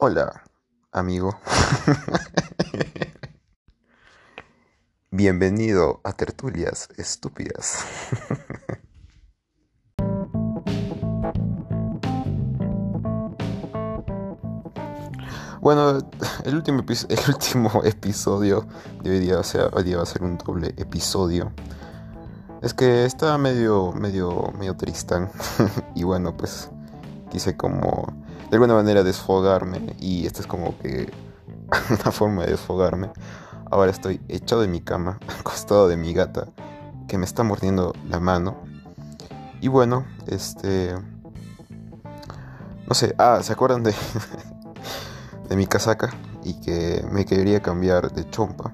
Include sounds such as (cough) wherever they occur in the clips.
Hola, amigo. (laughs) Bienvenido a Tertulias Estúpidas. (laughs) Bueno, el último, (laughs) episodio de hoy día, hoy día va a ser un doble episodio. Es que estaba medio, medio, medio tristán. y bueno, pues quise como de alguna manera desfogarme. Y esta es como que (laughs) una forma de desfogarme. Ahora estoy echado en mi cama, (laughs) acostado de mi gata, que me está mordiendo la mano. Y bueno, este... No sé, ah, ¿se acuerdan de, (laughs) de mi casaca? Y que me quería cambiar de chompa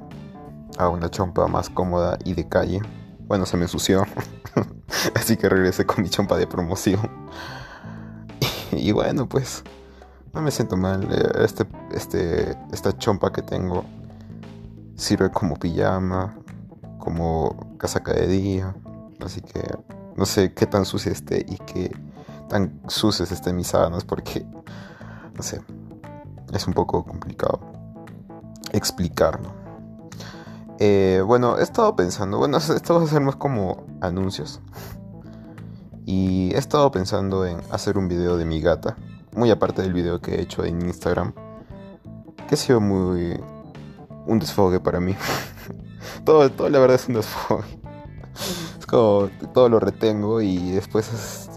a una chompa más cómoda y de calle. Bueno, se me ensució. Así que regresé con mi chompa de promoción. Y bueno, pues no me siento mal. Este, este, esta chompa que tengo sirve como pijama, como casaca de día. Así que no sé qué tan sucia esté y qué tan sucias estén mis sábanas porque, no sé, es un poco complicado explicarlo. Eh, bueno, he estado pensando, bueno, (laughs) esto va a ser más como anuncios. Y he estado pensando en hacer un video de mi gata, muy aparte del video que he hecho en Instagram, que ha sido muy un desfogue para mí. (laughs) todo, todo la verdad es un desfogue. Es como todo lo retengo y después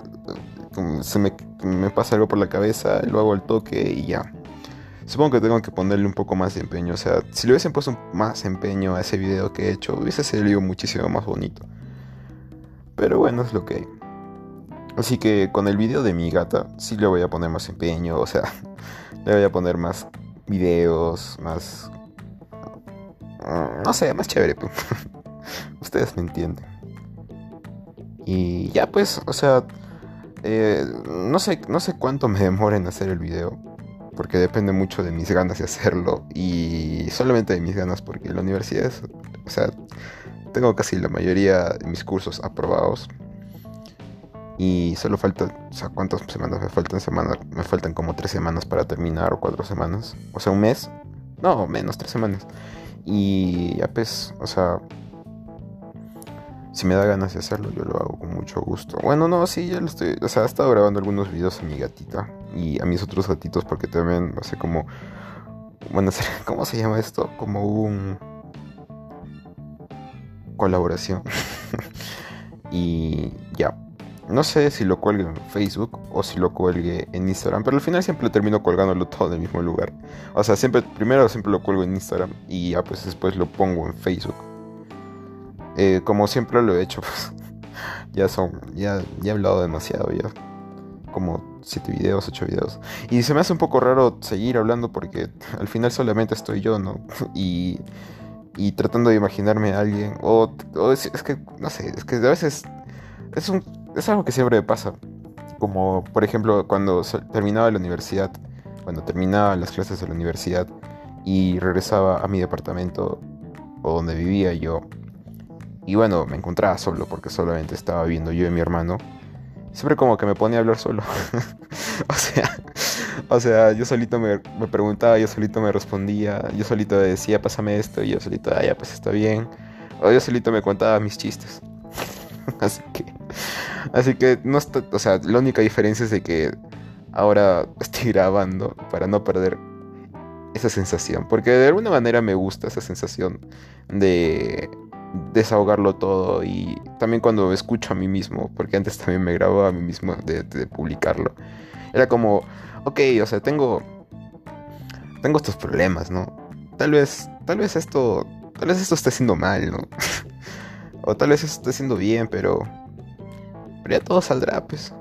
se me, me, pasa algo por la cabeza, lo hago al toque y ya. Supongo que tengo que ponerle un poco más de empeño. O sea, si le hubiesen puesto más empeño a ese video que he hecho, hubiese salido muchísimo más bonito. Pero bueno, es lo que hay. Así que con el video de mi gata, sí le voy a poner más empeño. O sea, (laughs) le voy a poner más videos, más Mm, no sé, más chévere. Pues. (laughs) Ustedes me entienden. Y ya pues, o sea, eh, no, sé, no sé cuánto me demora en hacer el video. Porque depende mucho de mis ganas de hacerlo. Y solamente de mis ganas porque la universidad es... O sea, tengo casi la mayoría de mis cursos aprobados. Y solo falta, o sea, ¿cuántas semanas me faltan? Semanas, me faltan como tres semanas para terminar o cuatro semanas. O sea, un mes. No, menos, tres semanas. Y ya pues, o sea, si me da ganas de hacerlo, yo lo hago con mucho gusto. Bueno, no, sí, ya lo estoy, o sea, he estado grabando algunos videos a mi gatita y a mis otros gatitos porque también, no sé cómo, bueno, (laughs) ¿cómo se llama esto? Como un colaboración. (laughs) y ya, no sé si lo cuelgue en Facebook o si lo cuelgue en Instagram, pero al final siempre termino colgándolo (laughs) todo en el mismo lugar. O sea, siempre, primero siempre lo cuelgo en Instagram y ya pues después lo pongo en Facebook. Eh, como siempre lo he hecho, (laughs) pues ya son, ya, ya he hablado demasiado ya. Como 7 videos, 8 videos. Y se me hace un poco raro seguir hablando porque (laughs) al final solamente estoy yo, ¿no? Y, y tratando de imaginarme a alguien. O, o es, es que, no sé, es que a veces es un es algo que siempre pasa. Como por ejemplo cuando terminaba la universidad, cuando terminaba las clases de la universidad y regresaba a mi departamento o donde vivía yo. Y bueno, me encontraba solo porque solamente estaba viendo yo y mi hermano. Siempre como que me ponía a hablar solo. (laughs) o sea, o sea, yo solito me, me, preguntaba, yo solito me respondía, yo solito decía, pásame esto, y yo solito, ah, ya, pues está bien. O yo solito me contaba mis chistes. (laughs) Así que Así que no está, o sea, la única diferencia es de que ahora (laughs) estoy grabando para no perder esa sensación, porque de alguna manera me gusta esa sensación de desahogarlo todo y también cuando escucho a mí mismo, porque antes también me grababa a mí mismo de, publicarlo. Era como, ok, o sea, tengo tengo estos problemas, ¿no? Tal vez tal vez esto tal vez esto esté haciendo mal, ¿no? (laughs) o tal vez esto esté haciendo bien, pero ya todo saldrá, pues.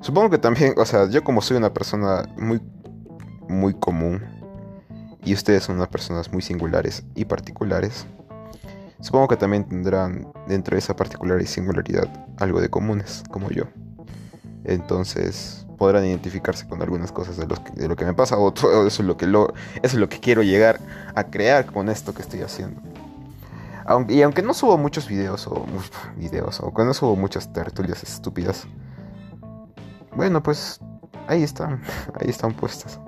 Supongo que también, o sea, yo como soy una persona muy, muy común y ustedes son unas personas muy singulares y particulares, supongo que también tendrán dentro de esa particular y singularidad algo de comunes, como yo. Entonces podrán identificarse con algunas cosas de, de lo que me pasa (laughs) o eso es lo que lo, eso es lo que quiero llegar a crear con esto que estoy haciendo y aunque no subo muchos videos o videos o no subo muchas tertulias estúpidas, bueno, pues ahí están, (laughs) ahí están puestas.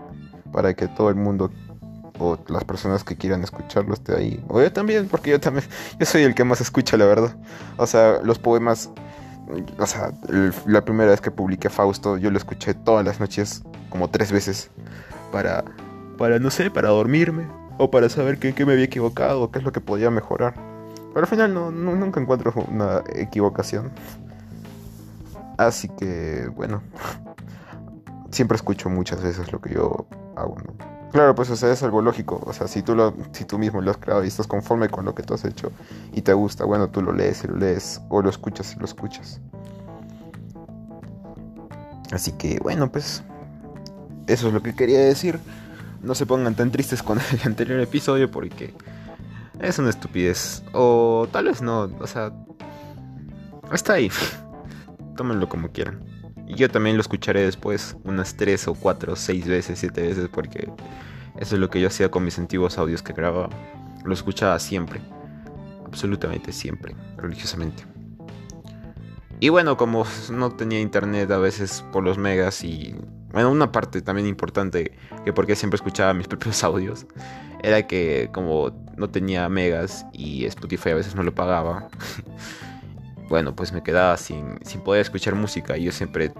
Para que todo el mundo o las personas que quieran escucharlo esté ahí. O yo también, porque yo también, (laughs) yo soy el que más escucha, la verdad. O sea, los poemas, o sea, la primera vez que publiqué Fausto, yo lo escuché todas las noches, como tres veces, para, para no sé, para dormirme, o para saber qué, me había equivocado, o qué es lo que podía mejorar. Pero al final no, nunca encuentro una equivocación. Así que, bueno, (laughs) siempre escucho muchas veces lo que yo hago. Claro, pues o sea, es algo lógico. O sea, si tú, lo, si tú mismo lo has creado y estás conforme con lo que tú has hecho y te gusta, bueno, tú lo lees y lo lees, o lo escuchas y lo escuchas. Así que, bueno, pues eso es lo que quería decir. No se pongan tan tristes con el (laughs) anterior episodio porque es una estupidez. O tal vez no, o sea, está ahí. (laughs) Tómenlo como quieran. Y yo también lo escucharé después unas 3 o 4 o 6 veces, 7 veces, porque eso es lo que yo hacía con mis antiguos audios que grababa. Lo escuchaba siempre, absolutamente siempre, religiosamente. Y bueno, como no tenía internet a veces por los megas y... Bueno, una parte también importante que porque siempre escuchaba mis (laughs) propios audios era que como no tenía megas y Spotify a veces no lo pagaba, (laughs) bueno, pues me quedaba sin, sin poder escuchar música. Y yo siempre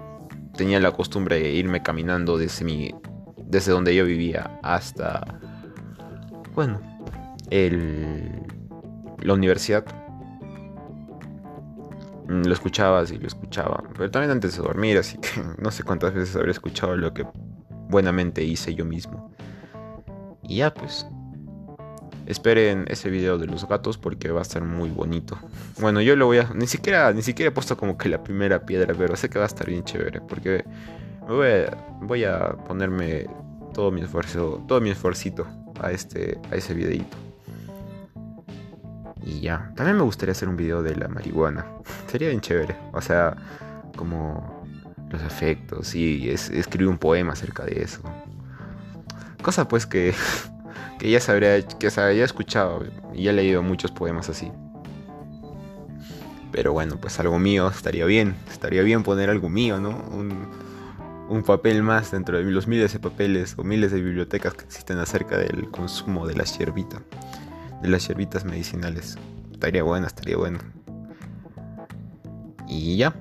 tenía la costumbre de irme caminando desde, mi, desde donde yo vivía hasta, bueno, el, la universidad. Mm, lo escuchaba, y lo escuchaba. Pero también antes de dormir, así que (laughs) no sé cuántas veces habré escuchado lo que buenamente hice yo mismo. Y ya pues, Esperen ese video de los gatos porque va a estar muy bonito. Bueno, yo lo voy a... Ni siquiera, ni siquiera he puesto como que la primera piedra, pero sé que va a estar bien chévere. Porque voy a, voy a ponerme todo mi esfuerzo, todo mi esfuercito a, este, a ese videito. Y ya. También me gustaría hacer un video de la marihuana. (laughs) Sería bien chévere. O sea, como los efectos y escribir un poema acerca de eso. Cosa pues que (laughs) que ya sabría, que se había escuchado y ya he leído muchos poemas así. Pero bueno, pues algo mío estaría bien. Estaría bien poner algo mío, ¿no? Un, un papel más dentro de los miles de papeles o miles de bibliotecas que existen acerca del consumo de la hierbita. De las hierbitas medicinales. Estaría bueno, estaría bueno. Y ya.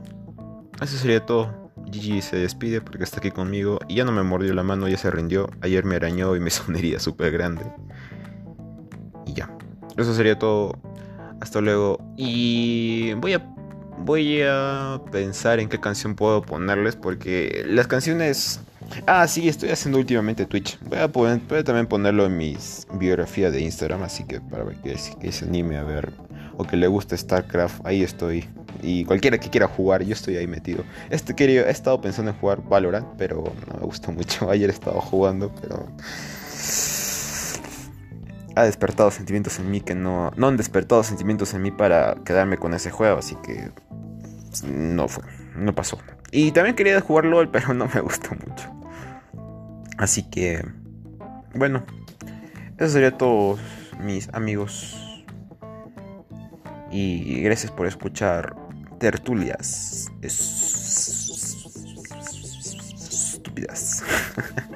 Eso sería todo. Gigi se despide porque está aquí conmigo y ya no me mordió la mano, ya se rindió. Ayer me arañó y me herida súper grande. Y ya. Eso sería todo. Hasta luego. Y voy a voy a pensar en qué canción puedo ponerles porque las canciones Ah, sí, estoy haciendo últimamente Twitch. Voy a, poder, también ponerlo en mi biografía de Instagram, así que para que, que se anime a ver o que le guste StarCraft, ahí estoy. Y cualquiera que quiera jugar, yo estoy ahí metido. Este querido, he estado pensando en jugar Valorant, pero no me gustó (laughs) mucho. Ayer he estado jugando, pero ha despertado sentimientos en mí que no, no han despertado sentimientos en mí para quedarme con ese juego, así que no fue, no pasó. Y también quería jugar LOL, (laughs) pero no me gustó mucho. Así que, bueno, eso sería todo, mis amigos. Y gracias por escuchar tertulias estúpidas. (laughs)